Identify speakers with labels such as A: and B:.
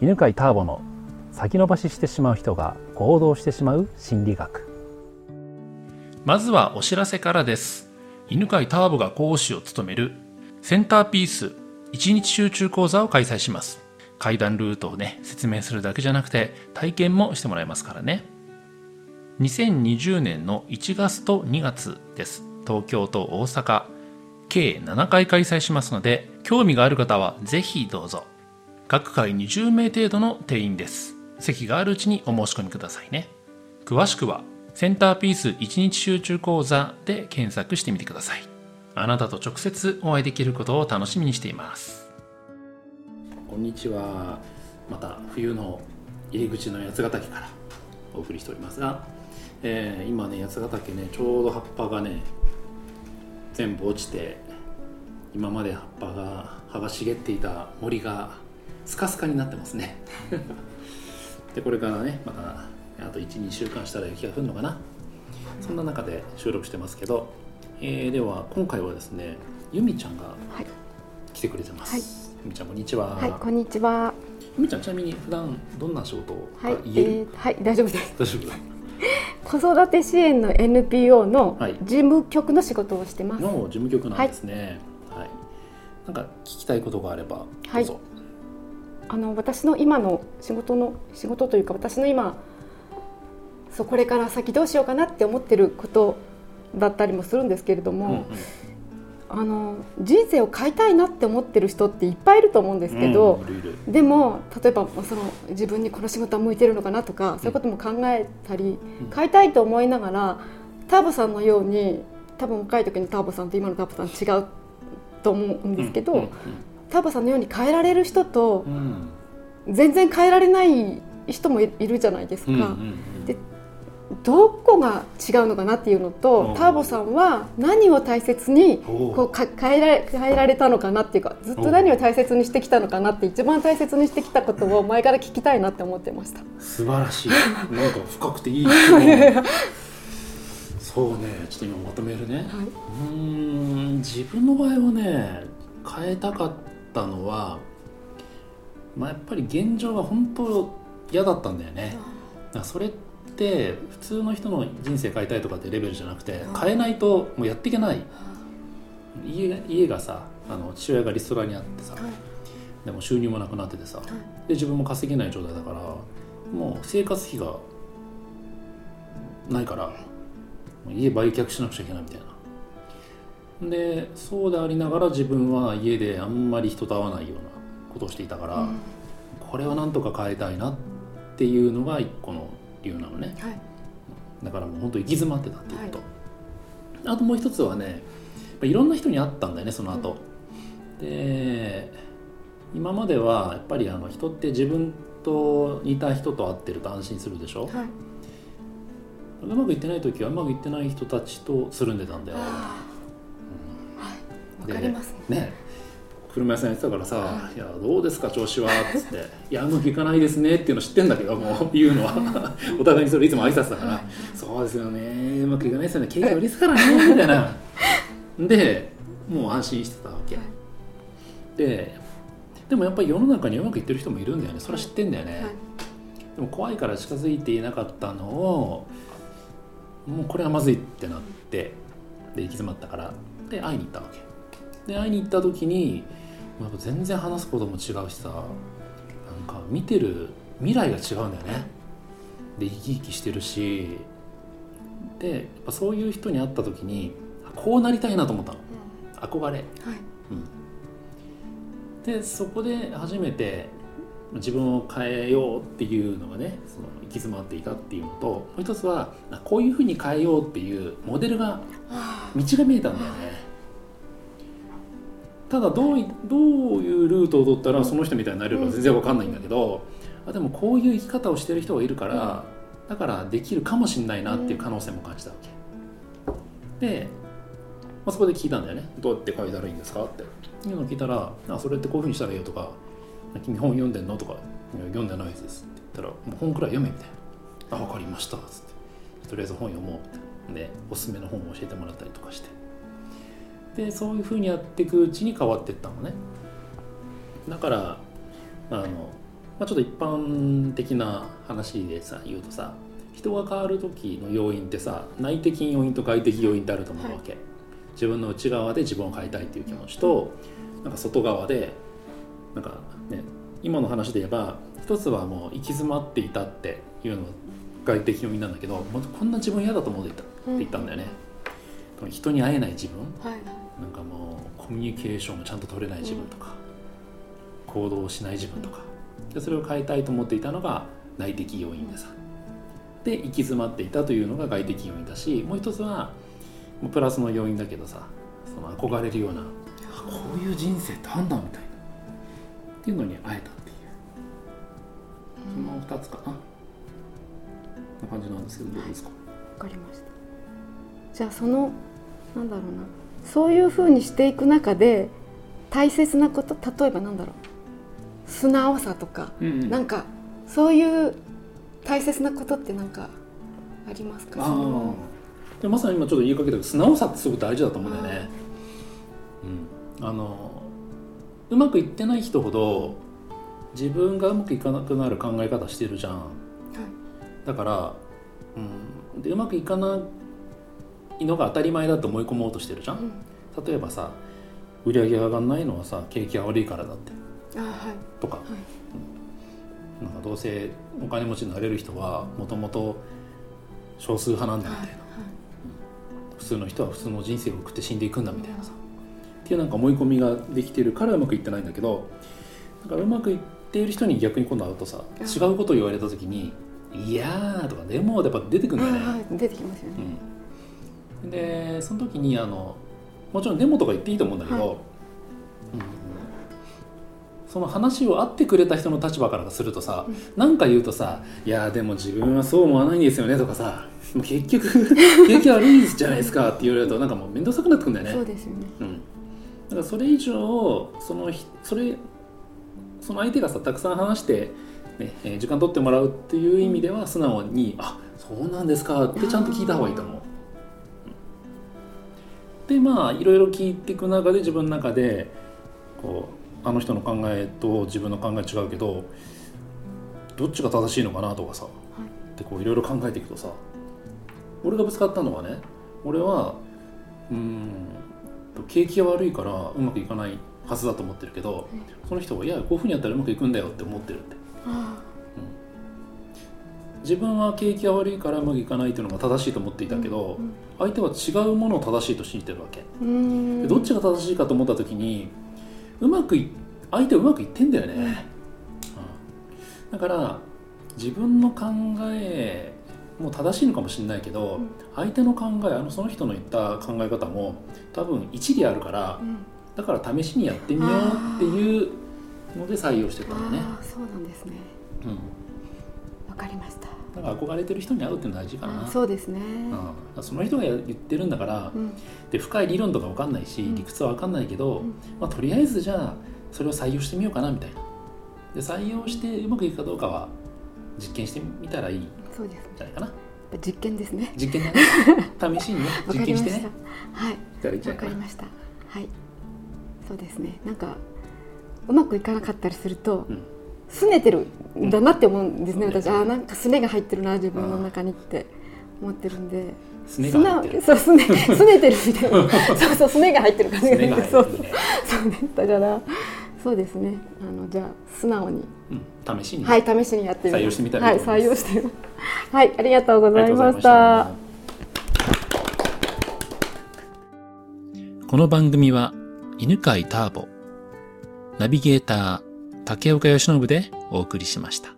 A: 犬飼ターボの先延ばししてしまう人が行動してしまう心理学。
B: まずはお知らせからです。犬飼ターボが講師を務めるセンターピース1日集中講座を開催します。階段ルートをね説明するだけじゃなくて体験もしてもらえますからね。2020年の1月と2月です。東京と大阪計7回開催しますので興味がある方はぜひどうぞ。各回20名程度の定員です。席があるうちにお申し込みくださいね。詳しくはセンターピース1日集中講座で検索してみてください。あなたと直接お会いできることを楽しみにしています。
C: こんにちは。また冬の入り口の八ヶ岳からお送りしておりますが、えー、今ね八ヶ岳ねちょうど葉っぱがね全部落ちて今まで葉っぱが葉が茂っていた森がスカスカになってますね。でこれからねまたあと12週間したら雪が降るのかな。そんな中で収録してますけど、えー、では今回はですねゆみちゃんが来てくれてます、はい、ゆみちゃんこんにちは。
D: はいこんにちは。
C: ゆみちゃんちなみに普段どんな仕事を
D: はい、えー、はい大丈夫です。
C: 大丈夫？
D: 子育て支援の NPO の事務局の仕事をしてます、
C: の事務局なんですね、はい、はい、なんか聞きたいことがあればどうぞ、はい
D: あの私の今の仕事の仕事というか私の今そうこれから先どうしようかなって思ってることだったりもするんですけれども、うんうん、あの人生を変えたいなって思ってる人っていっぱいいると思うんですけど、うん、でも例えばその自分にこの仕事は向いてるのかなとか、そういうことも考えたり、変えたいと思いながらターボさんのように多分若い時にターボさんと今のターボさん違うと思うんですけど、うんうんうんターバさんのように変えられる人と、全然変えられない人もいるじゃないですか。うんうんうん、でどこが違うのかなっていうのとターボさんは何を大切にこう変えられ変えられたのかなっていうかずっと何を大切にしてきたのかなって一番大切にしてきたことを前から聞きたいなって思ってました。
C: 素晴らしい。なんか深くていい。そうね。ちょっと今まとめるね、はい、うん自分の場合はね変えたかったのは、まあ、やっぱり現状が本当嫌だったんだよね。だそれって普通の人の人生変えたいとかってレベルじゃなくて変えないともうやっていけない。家家がさあの父親がリストラにあってさ、でも収入もなくなっててさ、で自分も稼げない状態だからもう生活費がないから家売却しなくちゃいけないみたいなでそうでありながら自分は家であんまり人と会わないようなことをしていたから、うん、これはなんとか変えたいなっていうのが一個の理由なのね、はい、だからもう本当行き詰まってたっていうこと、はい、あともう一つはねいろんな人に会ったんだよねその後、うん、で今まではやっぱりあの人って自分と似た人と会ってると安心するでしょ、はい、うまくいってない時はうまくいってない人たちとつるんでたんだよ
D: かりますねね。
C: 車屋さんやってたからさ「はい、いやどうですか調子は」っつって「いやうまくいかないですね」っていうの知ってんだけどもう言うのは。お互いにそれいつも挨拶だから「そうですよね。うまくいかないですよね。経験売りですからね」みたいな。でもう安心してたわけ、はい、ででもやっぱり世の中にうまくいってる人もいるんだよね。それは知ってんだよね、はい、でも怖いから近づいていなかったのをもうこれはまずいってなってで行き詰まったから。で会いに行ったわけで会いに行った時にやっぱ全然話すことも違うしさなんか見てる未来が違うんだよね。で生き生きしてるし。でやっぱそういう人に会った時にこうなりたいなと思ったの、うん、憧れ、はい。うん、でそこで初めて自分を変えようっていうのがねその行き詰まっていたっていうのともう一つはこういうふうに変えようっていうモデルが道が見えたんだよねただどうどういうルートを取ったらその人みたいになれるか全然わかんないんだけど、あでもこういう生き方をしてる人がいるから、だからできるかもしれないなっていう可能性も感じたわけ。で、まあ、そこで聞いたんだよね「どうやって書いたらいいんですか?」って。いうのを聞いたら「あそれってこういうふうにしたらいいよ」とか「君本読んでんの?」とか「読んでないです」って言ったら「もう本くらい読め」みたいな「あ分かりました」っつって。とりあえず本読もうって。でおすすめの本を教えてもらったりとかしてでそういうふうにやっていくうちに変わっていったのね。だからあのまあ、ちょっと一般的な話でさ言うとさ人が変わる時の要因ってさ内的要因と外的要因ってあると思うわけ、自分の内側で自分を変えたいっていう気持ちとなんか外側でなんかね今の話で言えば一つはもう行き詰まっていたっていうのが外的要因なんだけどもうこんな自分嫌だと思っていたって言ったんだよね、人に会えない自分。
D: はい
C: なんかもうコミュニケーションもちゃんと取れない自分とか、行動しない自分とかでそれを変えたいと思っていたのが内的要因でさで行き詰まっていたというのが外的要因だしもう一つはプラスの要因だけどさその憧れるようなこういう人生ってあんだみたいなっていうのに会えたっていう。その2つかな。な感じなんですけどどうですか？
D: わかりました。じゃあそのなんだろうな。そういうふうにしていく中で大切なこと例えばなんだろう。素直さとか、
C: うん
D: なんかそういう大切なことってなんかありますか？
C: でまさに今ちょっと言いかけたけど素直さってすごく大事だと思うんだよね、うん、あのうまくいってない人ほど自分がうまくいかなくなる考え方してるじゃん。だから、うん、でうまくいかないのが当たり前だと思い込もうとしてるじゃん、
D: うん。
C: 例えばさ売り上げが上がんないのはさ景気が悪いからだって。
D: あはい。
C: とか、なんかどうせお金持ちになれる人はもともと少数派なんだみたいな、普通の人は普通の人生を送って死んでいくんだみたいなさ、っていうなんか思い込みができてるからうまくいってないんだけどだからうまくいっている人に逆に今度会うとさ
D: うん。
C: 違うことを言われた時に「いやー」とか「でも」やっぱ出てくるんだよね、
D: はいはい。出てきますよね、
C: うん、でその時にあのもちろんデモとか言っていいと思うんだけど、
D: はい。
C: うん。その話を会ってくれた人の立場からするとさ何、なんか言うとさ「いやでも自分はそう思わないんですよね」とかさ「もう結局 景気悪いじゃないですか」って言われるとなんかもう面倒くさくなってくるんだよね。
D: そうですよね。
C: うん、だからそれ以上そのひそれその相手がさたくさん話して、ねえー時間取ってもらうっていう意味では素直に「あそうなんですか」ってちゃんと聞いた方がいいと思う。うんでまあいろいろ聞いていく中で自分の中でこうあの人の考えと自分の考え違うけどどっちが正しいのかなとかさ、でこういろいろ考えていくとさ俺がぶつかったのはね俺はうーん景気が悪いからうまくいかないはずだと思ってるけど、その人はいやこういうふうにやったらうまくいくんだよって思ってるって。
D: あ
C: 自分は景気が悪いからうまくいかないっていうのが正しいと思っていたけど、
D: うん
C: 相手は違うものを正しいと信じてるわけ、でどっちが正しいかと思った時にうまくい相手はうまくいってんだよね、うん。だから自分の考えも正しいのかもしれないけど、
D: うん。
C: 相手の考えあのその人の言った考え方も多分一理あるから、
D: うん。
C: だから試しにやってみようっていうので採用してたんだね、
D: そうなんですね。
C: うん、
D: わかりました。
C: だから憧れてる人に会うっていうのは大事かな。
D: あそうですね。
C: うん、その人が言ってるんだから、
D: うん。
C: で深い理論とか分かんないし、
D: うん
C: 理屈は分かんないけど、
D: うん。
C: まあ、とりあえずじゃあそれを採用してみようかなみたいな。で採用してうまくいくかどうかは実験してみたらいい。ん
D: そうですね。
C: じゃないかな。
D: 実験ですね。
C: 実験だね。試しにね
D: わ
C: 実験してね。
D: はい。わかりました。はい。そうですね。なんかうまくいかなかったりすると
C: うん
D: 拗ねてるんだなって思うんですね、
C: うん
D: 私。あーなんか拗ねが入ってるな自分の中にって思ってるんで。
C: すねが入ってる。
D: 素直そう拗ね拗ねてるみたいな。そうそう拗ねが入ってる感じ。
C: すねが入
D: そうそうですだからそうですね。あのじゃあ素直に。
C: うん、試しに、
D: はい試しにやって
C: 採用してみたら
D: はい採用してはいありがとうご
C: あ
D: ざいまし
C: た。
B: この番組は犬飼ターボ、ナビゲーター竹岡義信でお送りしました。